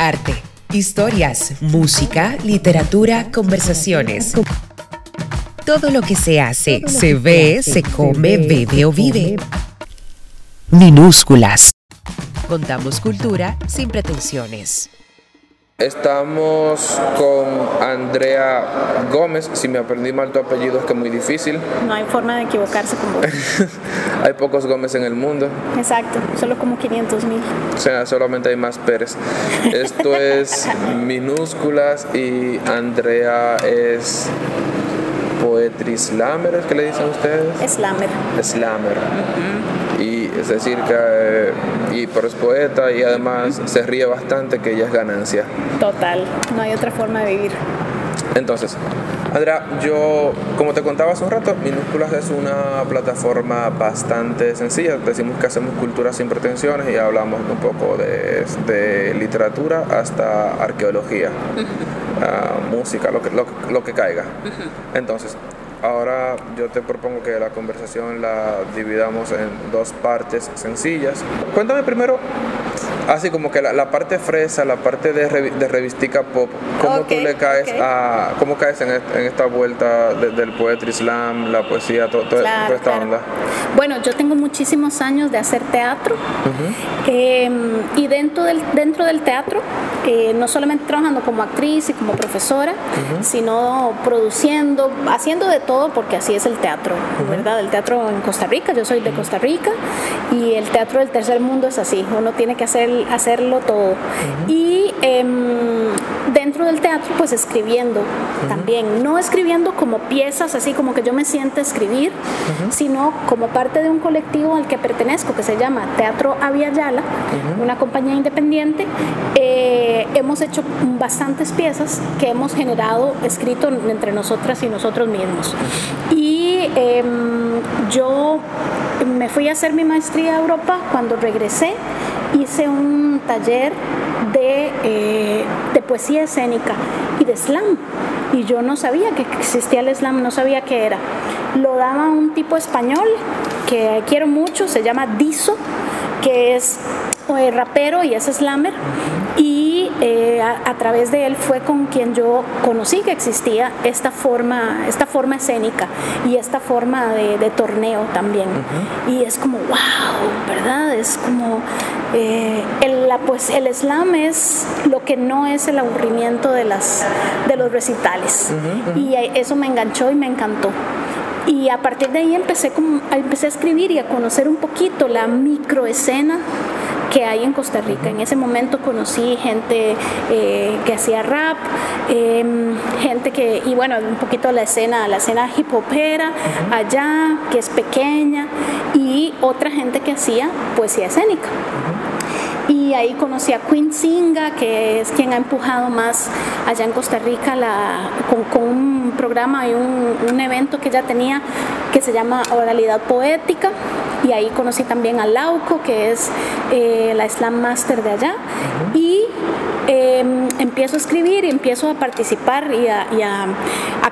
arte, historias, música, literatura, conversaciones. Todo lo que se hace, se ve, se come, bebe o vive. Minúsculas. Contamos cultura sin pretensiones. Estamos con Andrea Gómez. Si me aprendí mal tu apellido es que es muy difícil. No hay forma de equivocarse con vos. hay pocos Gómez en el mundo. Exacto, solo como 500 mil. O sea, solamente hay más Pérez. Esto es minúsculas y Andrea es poetry slammer, ¿es que le dicen ustedes? Slammer. Slammer es decir que eh, y pero es poeta y además se ríe bastante que ella es ganancia. Total, no hay otra forma de vivir. Entonces, Andrea, yo, como te contaba hace un rato, Minúsculas es una plataforma bastante sencilla. Decimos que hacemos cultura sin pretensiones y hablamos un poco de, literatura hasta arqueología, ah, música, lo que, lo, que caiga. Entonces, Ahora yo te propongo que la conversación la dividamos en dos partes sencillas. Cuéntame primero, así como que la, parte fresa, la parte de, de revistica pop, ¿cómo tú le caes a, cómo caes en, esta vuelta del poetry slam, la poesía, toda esta onda? Bueno, yo tengo muchísimos años de hacer teatro em, y dentro del, dentro del teatro, eh, no solamente trabajando como actriz y como profesora, sino produciendo, haciendo de todo, porque así es el teatro, ¿verdad? El teatro en Costa Rica, yo soy de Costa Rica y el teatro del tercer mundo es así, uno tiene que hacer, hacerlo todo. Y em, dentro del teatro, pues escribiendo también, no escribiendo como piezas, así como que yo me siento a escribir, sino como parte de un colectivo al que pertenezco, que se llama Teatro Aviala, una compañía independiente. Eh, hemos hecho bastantes piezas que hemos generado, escrito entre nosotras y nosotros mismos. Y em, yo me fui a hacer mi maestría a Europa cuando regresé hice un taller de, eh, de, poesía escénica y de slam. Y yo no sabía que existía el slam, no sabía qué era. Lo daba un tipo español que quiero mucho, se llama Diso, que es eh, rapero y es slammer. Y eh, a, través de él fue con quien yo conocí que existía esta forma, esta forma escénica y esta forma de, torneo también. Y es como, wow, ¿verdad? Es como, eh, el, la, pues el slam es lo que no es el aburrimiento de, las, de los recitales. Y eso me enganchó y me encantó. Y a partir de ahí empecé, como, empecé a escribir y a conocer un poquito la microescena que hay en Costa Rica. En ese momento conocí gente eh, que hacía rap, em, gente que, y bueno, un poquito la escena, la escena hip hopera allá, que es pequeña, y otra gente que hacía poesía escénica. Y ahí conocí a Queen Singa, que es quien ha empujado más allá en Costa Rica la, con, un programa y un, un evento que ya tenía que se llama Oralidad Poética. Y ahí conocí también a Lauco, que es eh, la Slam Master de allá, y em, empiezo a escribir y empiezo a participar y a,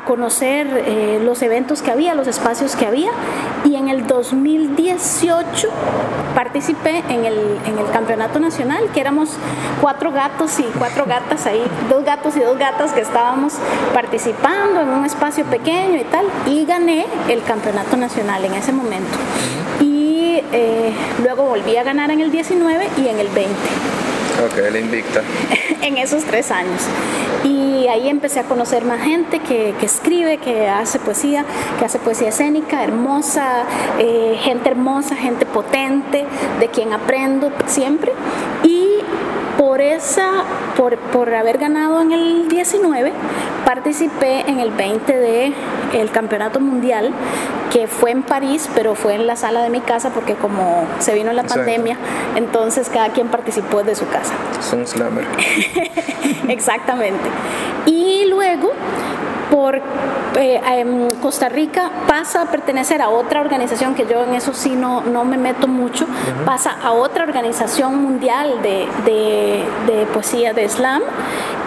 conocer eh, los eventos que había, los espacios que había, y en el 2018 participé en el, en el campeonato nacional, que éramos cuatro gatos y cuatro gatas ahí, dos gatos y dos gatas que estábamos participando en un espacio pequeño y tal, y gané el campeonato nacional en ese momento. Eh, luego volví a ganar en el 19 y en el 20. Ok, la invicta. en esos tres años. Y ahí empecé a conocer más gente que, escribe, que hace poesía, que hace poesía escénica, hermosa, eh, gente hermosa, gente potente, de quien aprendo siempre. Y por esa, por, por, haber ganado en el 19, participé en el 20 de el campeonato mundial que fue en París, pero fue en la sala de mi casa porque como se vino la pandemia, entonces cada quien participó desde su casa. Son slammer. Exactamente. Y luego por eh, em, Costa Rica pasa a pertenecer a otra organización que yo en eso sí no, no me meto mucho, pasa a otra organización mundial de, de, poesía de slam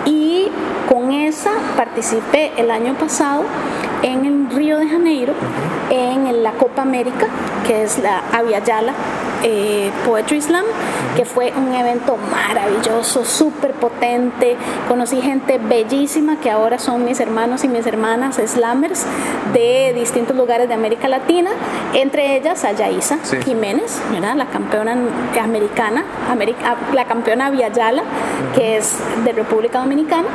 y con esa participé el año pasado en el Río de Janeiro en la Copa América, que es la Yala eh, Poetry Slam, que fue un evento maravilloso, súper potente. Conocí gente bellísima que ahora son mis hermanos y mis hermanas slammers de distintos lugares de América Latina, entre ellas a Yaisa Jiménez, la campeona americana, la campeona Viayala, que es de República Dominicana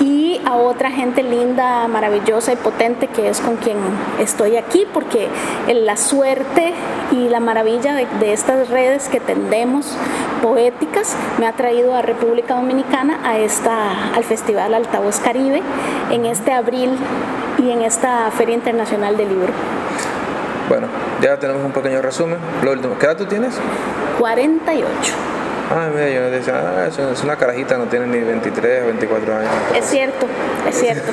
y a otra gente linda, maravillosa y potente que es con quien estoy aquí, porque la suerte y la maravilla de, estas redes que tendemos poéticas me ha traído a República Dominicana a esta, al Festival Altavoz Caribe en este abril y en esta Feria Internacional del Libro. Bueno, ya tenemos un pequeño resumen. Lo último, ¿qué edad tú tienes? 48. Ah, mira, yo decía, ah, es una carajita, no tiene ni 23 o 24 años. Es cierto, es cierto.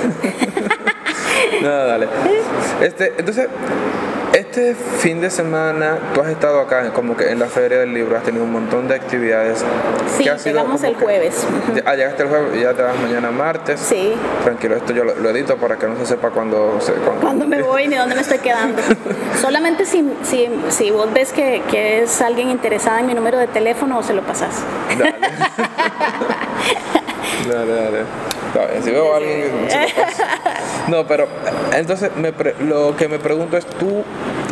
no, dale. Este, entonces, este fin de semana tú has estado acá como que en la Feria del Libro, has tenido un montón de actividades. Sí, llegamos el jueves. Ah, llegaste el jueves ya te vas mañana martes. Sí. Tranquilo, esto yo lo, edito para que no se sepa cuándo... Cuándo me voy ni dónde me estoy quedando. Solamente si, si, si vos ves que, que, es alguien interesado en mi número de teléfono o se lo pasas. Dale. dale, dale si veo a alguien, No, pero entonces me lo que me pregunto es tú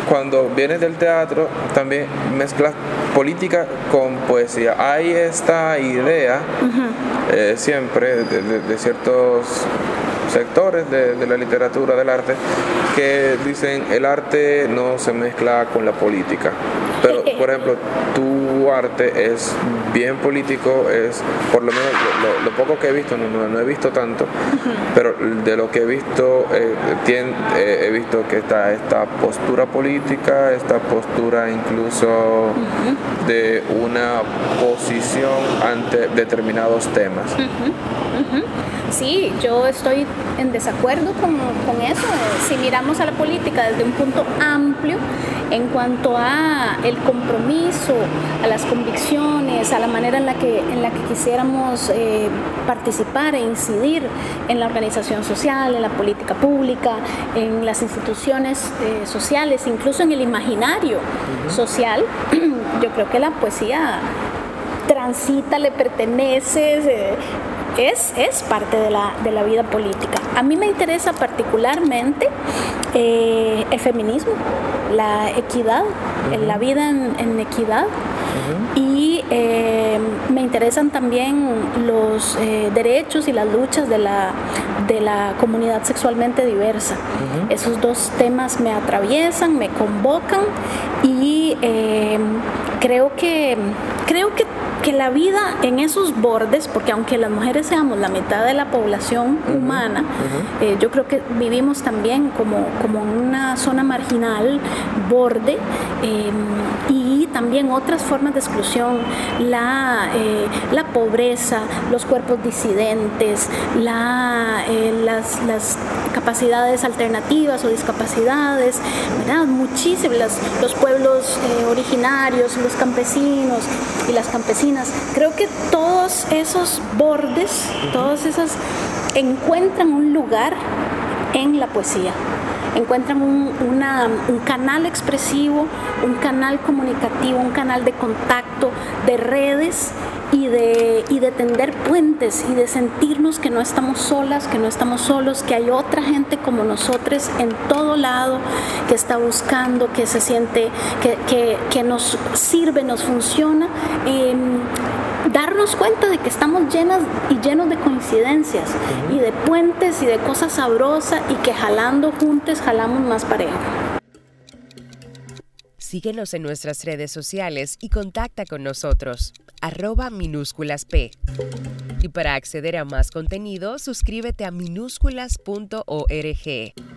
cuando vienes del teatro también mezclas política con poesía. Hay esta idea eh, siempre de, ciertos sectores de, de, la literatura, del arte, que dicen el arte no se mezcla con la política. Pero, por ejemplo, tu arte es bien político, es por lo menos lo, poco que he visto, no, no, he visto tanto, pero de lo que he visto, eh, eh, he visto que está esta postura política, esta postura incluso de una posición ante determinados temas. Sí, yo estoy en desacuerdo con, con, eso. Si miramos a la política desde un punto amplio en cuanto a el compromiso, a las convicciones, a la manera en la que, en la que quisiéramos eh, participar e incidir en la organización social, en la política pública, en las instituciones eh, sociales, incluso en el imaginario social, yo creo que la poesía transita, le pertenece, eh, es, es parte de la, de la, vida política. A mí me interesa particularmente eh, el feminismo, la equidad, la vida en, equidad. Y eh, me interesan también los eh, derechos y las luchas de la, de la comunidad sexualmente diversa. Esos dos temas me atraviesan, me convocan y creo que creo que que la vida en esos bordes, porque aunque las mujeres seamos la mitad de la población humana, eh, yo creo que vivimos también como, como en una zona marginal, borde, em, y también otras formas de exclusión, la, eh, la pobreza, los cuerpos disidentes, la, eh, las, capacidades alternativas o discapacidades, ¿verdad? muchísimas, los pueblos originarios, los campesinos y las campesinas, Creo que todos esos bordes, todas esas encuentran un lugar en la poesía encuentran un, canal expresivo, un canal comunicativo, un canal de contacto, de redes y de, y de tender puentes y de sentirnos que no estamos solas, que no estamos solos, que hay otra gente como nosotros en todo lado que está buscando, que se siente, que, que, nos sirve, nos funciona. Em, darnos cuenta de que estamos llenas y llenos de coincidencias y de puentes y de cosas sabrosas y que jalando juntos jalamos más pareja. Síguenos en nuestras redes sociales y contacta con nosotros, arroba minúsculas P. Y para acceder a más contenido, suscríbete a minúsculas.org.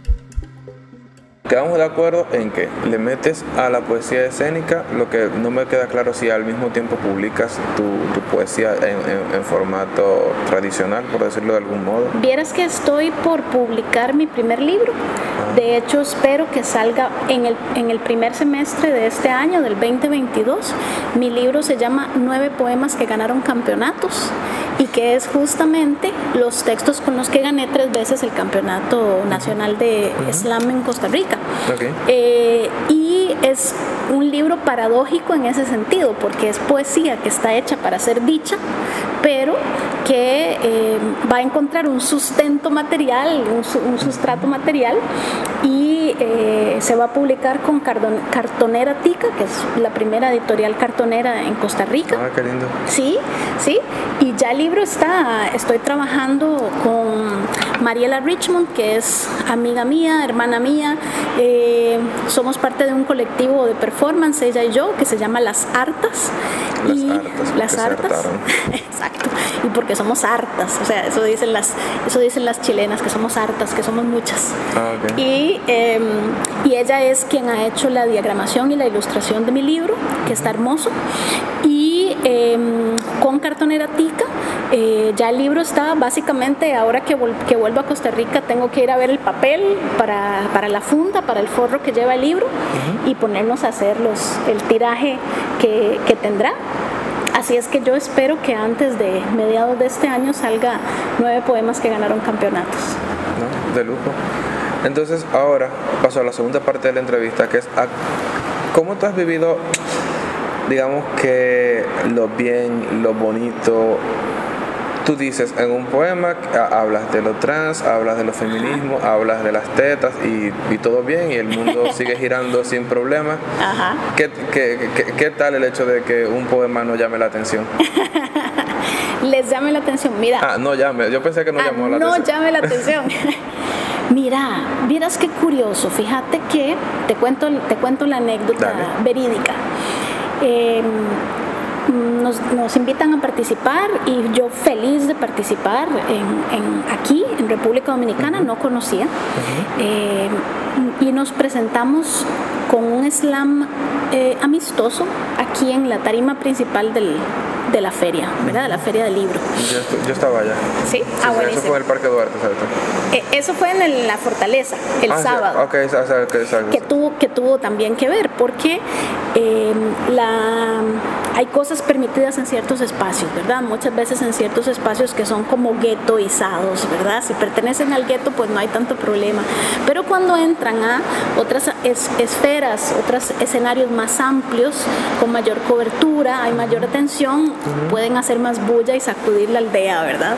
Quedamos de acuerdo en que le metes a la poesía escénica, lo que no me queda claro si al mismo tiempo publicas tu, poesía en, formato tradicional, por decirlo de algún modo. Vieras que estoy por publicar mi primer libro. De hecho, espero que salga en el, en el primer semestre de este año, del 2022. Mi libro se llama Nueve poemas que ganaron campeonatos y que es justamente los textos con los que gané tres veces el campeonato nacional de slam en Costa Rica. Eh, y es un libro paradójico en ese sentido, porque es poesía que está hecha para ser dicha, pero que eh, va a encontrar un sustento material, un, sustrato material, y eh, se va a publicar con Cartonera Tica, que es la primera editorial cartonera en Costa Rica. Ah, qué lindo. Sí, sí, y ya el libro está, estoy trabajando con Mariela Richmond, que es amiga mía, hermana mía, eh, somos parte de un colectivo de performance, ella y yo, que se llama Las Artas. Las y Artas. Las Artas. Exacto. Y porque somos hartas, o sea, eso dicen las, eso dicen las chilenas, que somos hartas, que somos muchas. Ah, y, em, y ella es quien ha hecho la diagramación y la ilustración de mi libro, que está hermoso. Y em, con cartonera tica, eh, ya el libro está básicamente, ahora que, que, vuelvo a Costa Rica, tengo que ir a ver el papel para, para la funda, para el forro que lleva el libro y ponernos a hacer los, el tiraje que, que tendrá. Así es que yo espero que antes de mediados de este año salga nueve poemas que ganaron campeonatos. De lujo. Entonces ahora paso a la segunda parte de la entrevista, que es cómo tú has vivido, digamos que lo bien, lo bonito, tú dices en un poema, hablas de lo trans, hablas de lo feminismo, hablas de las tetas y, todo bien y el mundo sigue girando sin problemas. Ajá. ¿Qué, qué, tal el hecho de que un poema no llame la atención? Les llame la atención, mira. Ah, no llame, yo pensé que no ah, llamó la atención. No llame la atención. Mira, miras qué curioso. Fíjate que te cuento, te cuento la anécdota verídica. Eh, nos, invitan a participar y yo feliz de participar en, aquí, en República Dominicana, no conocía. Eh, y nos presentamos con un slam eh, amistoso aquí en la tarima principal del, de la feria, ¿verdad? De la feria del libro. Yo, estaba allá. Sí, ah. Eso fue en el Parque Duarte. Eh, eso fue en la Fortaleza, el ah, sábado. Okay, exacto. Que tuvo, que tuvo también que ver, porque eh, la, hay cosas permitidas en ciertos espacios, ¿verdad? Muchas veces en ciertos espacios que son como guetoizados, ¿verdad? Si pertenecen al gueto, pues no hay tanto problema. Pero cuando entran a otras esferas, otros escenarios más amplios, con mayor cobertura, hay mayor atención, pueden hacer más bulla y sacudir la aldea, ¿verdad?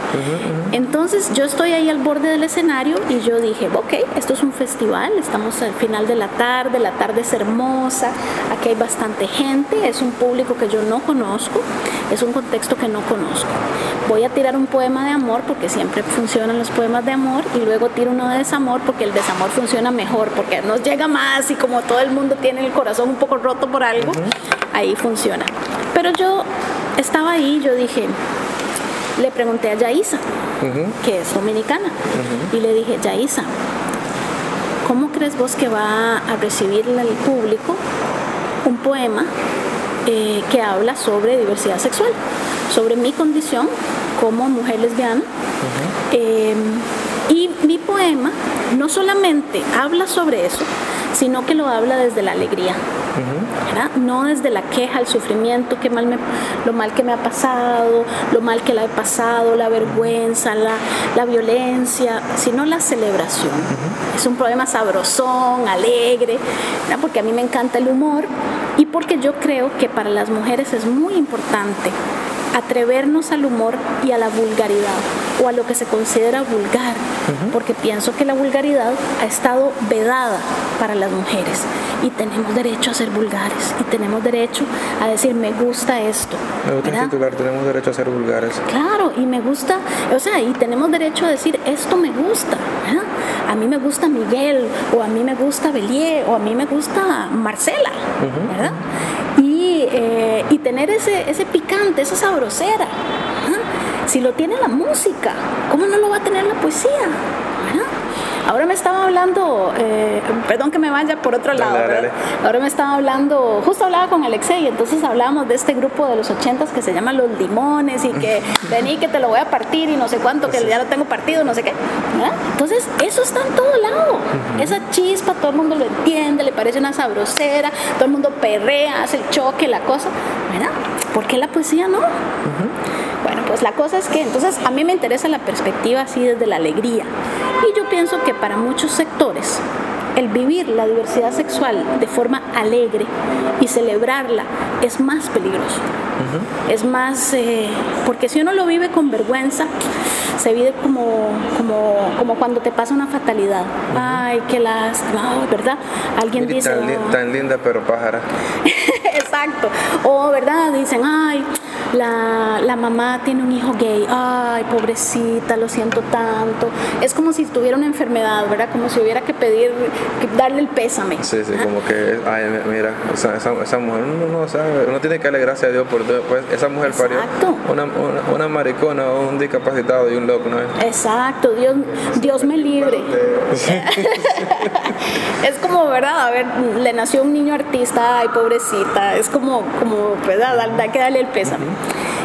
Entonces yo estoy ahí al borde del escenario y yo dije, ok, esto es un festival, estamos al final de la tarde, la tarde es hermosa, aquí hay bastante gente, es un público que yo no conozco, es un contexto que no conozco. Voy a tirar un poema de amor porque siempre funcionan los poemas de amor y luego tiro uno de desamor porque el desamor funciona mejor, porque nos llega más y como todo el mundo tiene el corazón un poco roto por algo, ahí funciona. Pero yo estaba ahí, yo dije, le pregunté a Yaisa, que es dominicana, y le dije, Yaisa, ¿cómo crees vos que va a recibir el público un poema eh, que habla sobre diversidad sexual, sobre mi condición como mujer lesbiana? Eh, y mi poema no solamente habla sobre eso, sino que lo habla desde la alegría. No desde la queja, el sufrimiento, que mal me, lo mal que me ha pasado, lo mal que la he pasado, la vergüenza, la, la violencia, sino la celebración. Es un problema sabrosón, alegre, porque a mí me encanta el humor y porque yo creo que para las mujeres es muy importante atrevernos al humor y a la vulgaridad o a lo que se considera vulgar, porque pienso que la vulgaridad ha estado vedada para las mujeres y tenemos derecho a ser vulgares y tenemos derecho a decir me gusta esto. Me gusta titular, tenemos derecho a ser vulgares. Claro, y me gusta, o sea, y tenemos derecho a decir esto me gusta. A mí me gusta Miguel, o a mí me gusta Belier, o a mí me gusta Marcela, ¿verdad? Eh, y, tener ese, ese picante, esa sabrosera. Si lo tiene la música, ¿cómo no lo va a tener la poesía? Ahora me estaba hablando, eh, perdón que me vaya por otro lado, ahora me estaba hablando, justo hablaba con Alexei, entonces hablábamos de este grupo de los ochentas que se llama Los Limones y que vení que te lo voy a partir y no sé cuánto, que ya lo tengo partido, no sé qué. Entonces, eso está en todo lado. Esa chispa, todo el mundo lo entiende, le parece una sabrosera, todo el mundo perrea, hace el choque, la cosa. ¿Verdad? ¿Por qué la poesía no? Bueno, pues la cosa es que entonces a mí me interesa la perspectiva así desde la alegría. Y yo pienso que para muchos sectores el vivir la diversidad sexual de forma alegre y celebrarla es más peligroso. Es más, eh, porque si uno lo vive con vergüenza, se vive como, como, como cuando te pasa una fatalidad. Ay, qué lástima, ¿verdad? Alguien dice... Tan, "Oh". tan linda pero pájara. Exacto. O, ¿verdad? Dicen, ay, la, la, mamá tiene un hijo gay, ay, pobrecita, lo siento tanto. Es como si tuviera una enfermedad, ¿verdad? Como si hubiera que pedir, que darle el pésame. Sí, sí, como que, ay, mira, o sea, esa, esa, mujer, uno no sabe, uno tiene que darle gracias a Dios por pues esa mujer Exacto. parió una, una, una, maricona, un discapacitado y un loco, ¿no? Exacto, Dios, Dios me libre. es como, ¿verdad? A ver, le nació un niño artista, ay, pobrecita, es como, como ¿verdad? Hay que darle el pésame.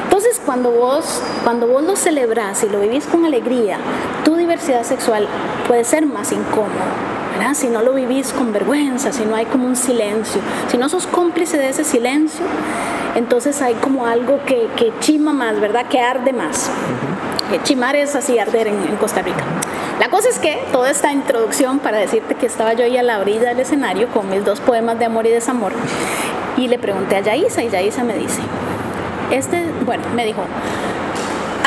Entonces, cuando vos, cuando vos lo celebras y lo vivís con alegría, tu diversidad sexual puede ser más incómodo. ¿verdad? Si no lo vivís con vergüenza, si no hay como un silencio, si no sos cómplice de ese silencio, entonces hay como algo que, que chima más, ¿verdad? Que arde más. -huh. Chimar es así, arder en, en, Costa Rica. La cosa es que toda esta introducción para decirte que estaba yo ahí a la orilla del escenario con mis dos poemas de amor y desamor y le pregunté a Yaisa y Yaisa me dice, este, bueno, me dijo,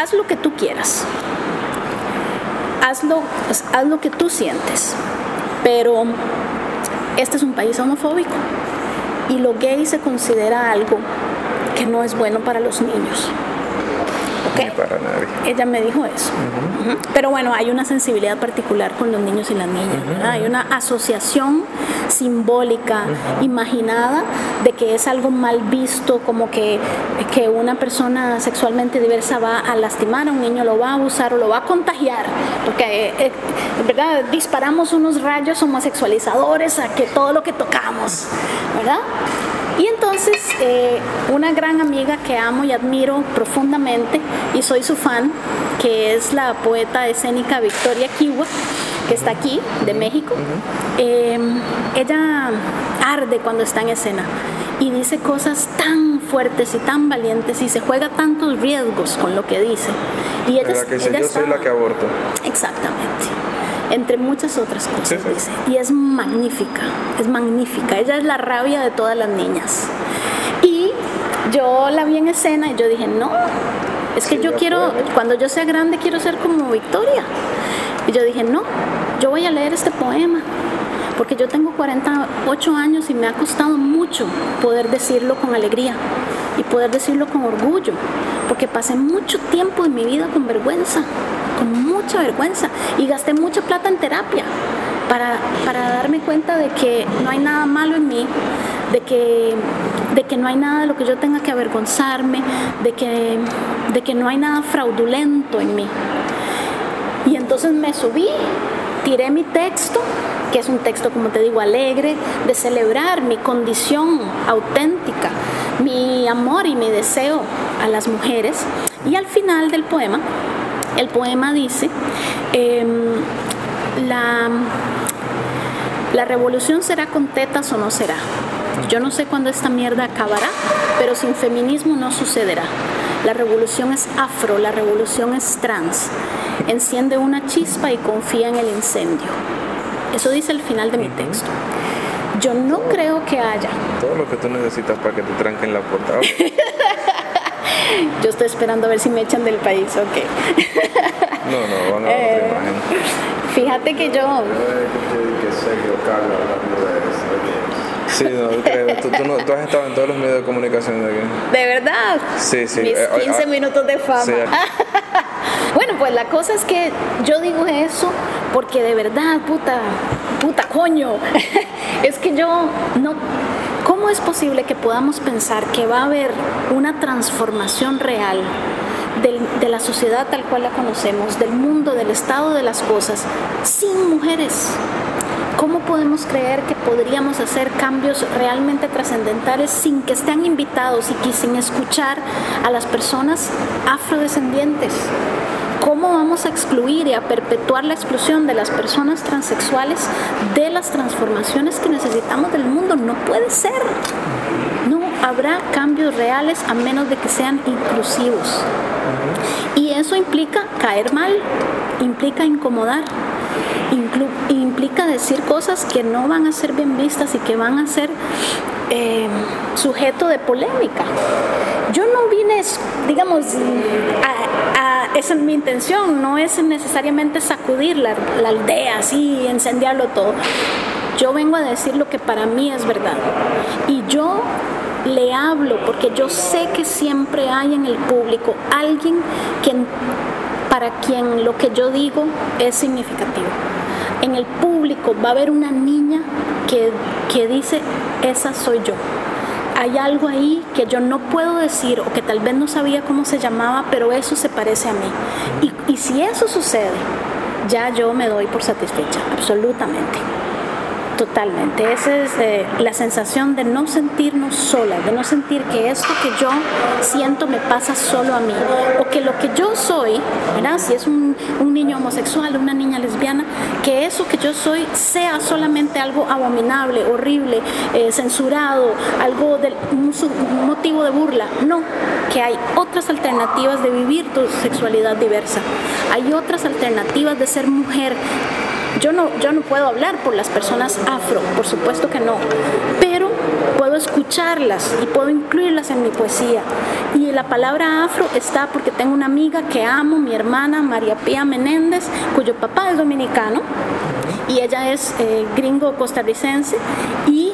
haz lo que tú quieras, hazlo, haz lo que tú sientes, pero este es un país homofóbico y lo gay se considera algo que no es bueno para los niños. ¿Okay? Ni para nadie. Ella me dijo eso. Uh -huh. Uh -huh. Pero bueno, hay una sensibilidad particular con los niños y las niñas. Uh -huh. Hay una asociación simbólica, imaginada, de que es algo mal visto, como que, que una persona sexualmente diversa va a lastimar a un niño, lo va a abusar o lo va a contagiar. Porque, eh, ¿verdad? Disparamos unos rayos homosexualizadores a que todo lo que tocamos, ¿verdad? Y entonces eh, una gran amiga que amo y admiro profundamente y soy su fan, que es la poeta escénica Victoria Kiwa, que está aquí, de México, eh, ella arde cuando está en escena y dice cosas tan fuertes y tan valientes y se juega tantos riesgos con lo que dice. Y ella, la que dice, ella yo está... soy la que aborto. Exactamente entre muchas otras cosas, sí, sí. dice. Y es magnífica, es magnífica. Ella es la rabia de todas las niñas. Y yo la vi en escena y yo dije, no, es que sí, yo quiero, puede. cuando yo sea grande, quiero ser como Victoria. Y yo dije, no, yo voy a leer este poema. Porque yo tengo 48 años y me ha costado mucho poder decirlo con alegría y poder decirlo con orgullo. Porque pasé mucho tiempo en mi vida con vergüenza, mucha vergüenza y gasté mucha plata en terapia para, para darme cuenta de que no hay nada malo en mí, de que, de que no hay nada de lo que yo tenga que avergonzarme, de que, de que no hay nada fraudulento en mí. Y entonces me subí, tiré mi texto, que es un texto, como te digo, alegre, de celebrar mi condición auténtica, mi amor y mi deseo a las mujeres. Y al final del poema, el poema dice, eh, la, la revolución será con tetas o no será. Yo no sé cuándo esta mierda acabará, pero sin feminismo no sucederá. La revolución es afro, la revolución es trans. Enciende una chispa y confía en el incendio. Eso dice el final de mi texto. Yo no creo que haya. Todo lo que tú necesitas para que te tranquen la puerta. Yo estoy esperando a ver si me echan del país, ok. No, no, van a ver otra imagen. Fíjate que yo. Sí, no, creo. Tú, tú, no, tú, has estado en todos los medios de comunicación de aquí. ¿De verdad? Sí, sí. Mis 15 eh, minutos de fama. Sí. bueno, pues la cosa es que yo digo eso porque de verdad, puta, puta coño, es que yo no... ¿Cómo es posible que podamos pensar que va a haber una transformación real de, la sociedad tal cual la conocemos, del mundo, del estado de las cosas, sin mujeres? ¿Cómo podemos creer que podríamos hacer cambios realmente trascendentales sin que estén invitados y sin escuchar a las personas afrodescendientes? ¿Cómo vamos a excluir y a perpetuar la exclusión de las personas transexuales de las transformaciones que necesitamos del mundo? No puede ser. No habrá cambios reales a menos de que sean inclusivos. Y eso implica caer mal, implica incomodar, implica decir cosas que no van a ser bien vistas y que van a ser eh, sujeto de polémica. Yo no vine, digamos, esa es mi intención, no es necesariamente sacudir la, aldea así, incendiarlo todo. Yo vengo a decir lo que para mí es verdad. Y yo le hablo porque yo sé que siempre hay en el público alguien quien, para quien lo que yo digo es significativo. En el público va a haber una niña que, que dice, esa soy yo. Hay algo ahí que yo no puedo decir o que tal vez no sabía cómo se llamaba, pero eso se parece a mí. Y, y si eso sucede, ya yo me doy por satisfecha, absolutamente. Totalmente, esa es eh, la sensación de no sentirnos solas, de no sentir que esto que yo siento me pasa solo a mí, o que lo que yo soy, ¿verdad? si es un, niño homosexual, una niña lesbiana, que eso que yo soy sea solamente algo abominable, horrible, eh, censurado, algo de un, motivo de burla, no, que hay otras alternativas de vivir tu sexualidad diversa, hay otras alternativas de ser mujer yo no, yo no puedo hablar por las personas afro, por supuesto que no, pero puedo escucharlas y puedo incluirlas en mi poesía. Y la palabra afro está porque tengo una amiga que amo, mi hermana María Pía Menéndez, cuyo papá es dominicano y ella es eh, gringo costarricense y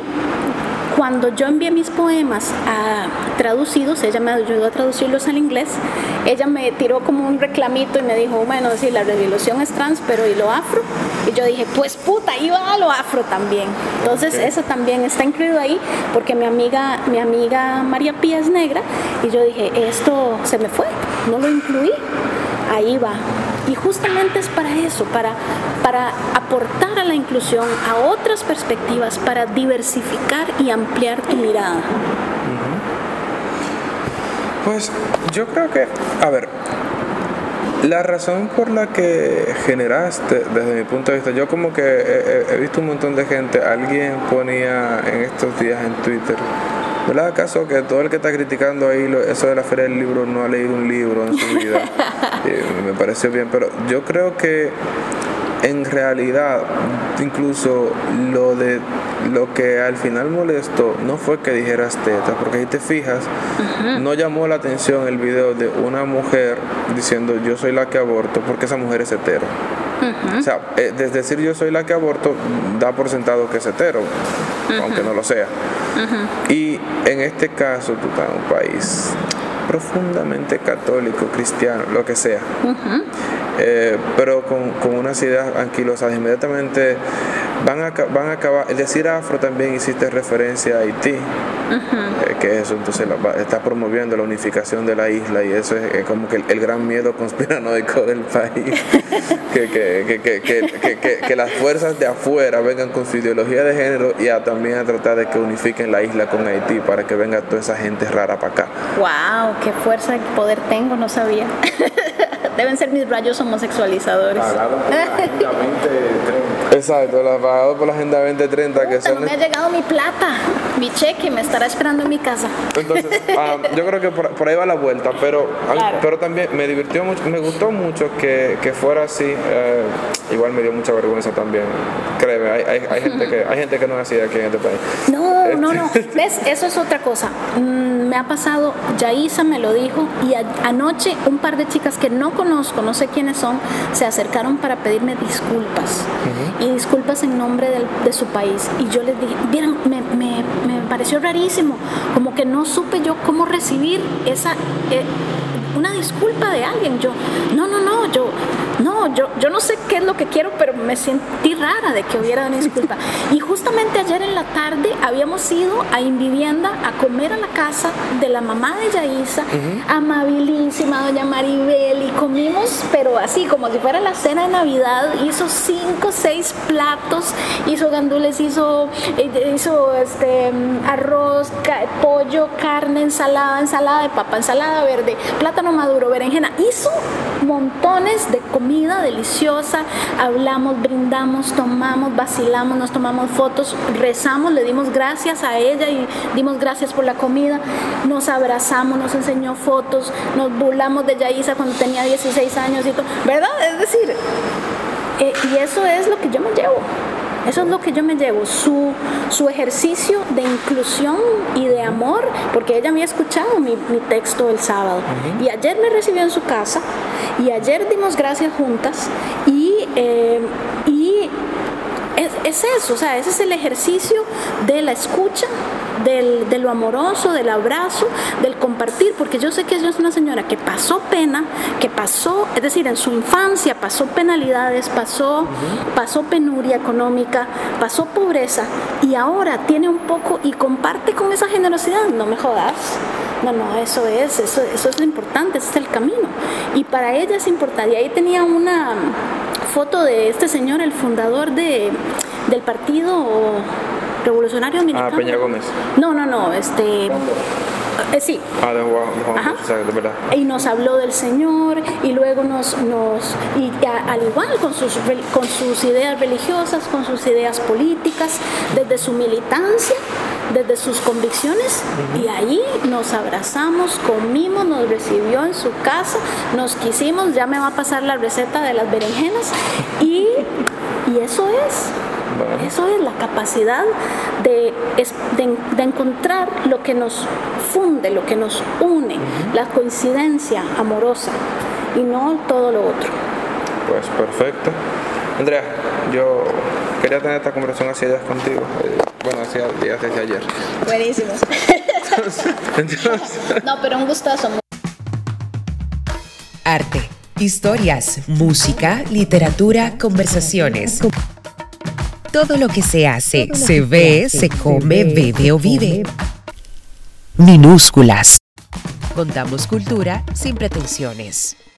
cuando yo envié mis poemas a traducidos, ella me ayudó a traducirlos al inglés, ella me tiró como un reclamito y me dijo, bueno, sí, la revolución es trans, pero ¿y lo afro? Y yo dije, pues puta, iba a lo afro también. Entonces eso también está incluido ahí porque mi amiga, mi amiga María Pía es negra y yo dije, esto se me fue, no lo incluí, ahí va. Y justamente es para eso, para, para aportar a la inclusión, a otras perspectivas, para diversificar y ampliar tu mirada. Pues yo creo que, a ver, la razón por la que generaste, desde mi punto de vista, yo como que he, visto un montón de gente, alguien ponía en estos días en Twitter, ¿verdad? ¿Acaso que todo el que está criticando ahí eso de la feria del libro no ha leído un libro en su vida? me pareció bien, pero yo creo que en realidad incluso lo de lo que al final molestó no fue que dijeras teta, porque ahí te fijas, no llamó la atención el video de una mujer diciendo yo soy la que aborto porque esa mujer es hetero. O sea, eh, desde decir yo soy la que aborto da por sentado que es hetero, aunque no lo sea. Y en este caso tú estás en un país profundamente católico, cristiano, lo que sea. Eh, pero con, con, unas ideas anquilosas. Inmediatamente van a, van a acabar, es decir, afro también hiciste referencia a Haití, eh, que eso entonces está promoviendo la unificación de la isla y eso es, como que el, gran miedo conspiranoico del país, que, que, que, que, las fuerzas de afuera vengan con su ideología de género y a, también a tratar de que unifiquen la isla con Haití para que venga toda esa gente rara para acá. ¡Wow! ¡Qué fuerza y poder tengo! No sabía. Deben ser mis rayos homosexualizadores. Pagado por la Agenda 2030. Exacto, la pagado por la Agenda 2030 que son... me ha llegado mi plata, mi cheque, me estará esperando en mi casa. Entonces, ah, yo creo que por, ahí va la vuelta, pero, pero también me divirtió mucho, me gustó mucho que, que fuera así. Eh, igual me dio mucha vergüenza también. Créeme, hay, hay, hay gente, que, hay gente que no es así aquí en este país. No, no, no. Este ¿Ves? Eso es otra cosa. Mm, me ha pasado, Yaisa me lo dijo, y anoche un par de chicas que no conozco, no sé quiénes son, se acercaron para pedirme disculpas. Y disculpas en nombre de su país. Y yo les dije, vieron, me, me, me, pareció rarísimo, como que no supe yo cómo recibir esa... Eh, una disculpa de alguien. Yo, no, no, no, yo, no, yo, yo no sé qué es lo que quiero, pero me sentí rara de que hubiera una disculpa. Y justamente ayer en la tarde habíamos ido a Invivienda a comer a la casa de la mamá de Yaisa, amabilísima doña Maribel, y comimos, pero así, como si fuera la cena de Navidad, hizo cinco, seis platos, hizo gandules, hizo, eh, hizo este, arroz, pollo, carne, ensalada, ensalada de papa, ensalada verde, plátano maduro, berenjena, hizo montones de comida deliciosa, hablamos, brindamos, tomamos, vacilamos, nos tomamos fotos, rezamos, le dimos gracias a ella y dimos gracias por la comida, nos abrazamos, nos enseñó fotos, nos burlamos de Yaisa cuando tenía 16 años y todo, ¿verdad? Es decir, Eh, y eso es lo que yo me llevo. Eso es lo que yo me llevo, su, su ejercicio de inclusión y de amor, porque ella me ha escuchado mi, mi texto el sábado. Y ayer me recibió en su casa y ayer dimos gracias juntas y, eh, y es, eso, o sea, ese es el ejercicio de la escucha, del, de lo amoroso, del abrazo, del compartir, porque yo sé que ella es una señora que pasó pena, que pasó, es decir, en su infancia pasó penalidades, pasó, pasó penuria económica, pasó pobreza y ahora tiene un poco y comparte con esa generosidad, no me jodas. No, no, eso es, eso, eso es lo importante, ese es el camino. Y para ella es importante. Y ahí tenía una foto de este señor, el fundador de, del partido revolucionario dominicano. Ah, Peña Gómez. No, no, no, este... Eh, sí. Ah, de Juan, de verdad. Y nos habló del Señor y luego nos, nos y al igual con sus, con sus ideas religiosas, con sus ideas políticas, desde su militancia, desde sus convicciones y ahí nos abrazamos, comimos, nos recibió en su casa, nos quisimos, ya me va a pasar la receta de las berenjenas y, y eso es. Eso es la capacidad de, de, encontrar lo que nos funde, lo que nos une, la coincidencia amorosa y no todo lo otro. Pues perfecto. Andrea, yo quería tener esta conversación hace días contigo. Eh, bueno, hacía días desde ayer. Buenísimo. no, pero un gustazo. Arte, historias, música, literatura, conversaciones. Todo lo que se hace, se ve, se come, bebe o vive. Minúsculas. Contamos cultura sin pretensiones.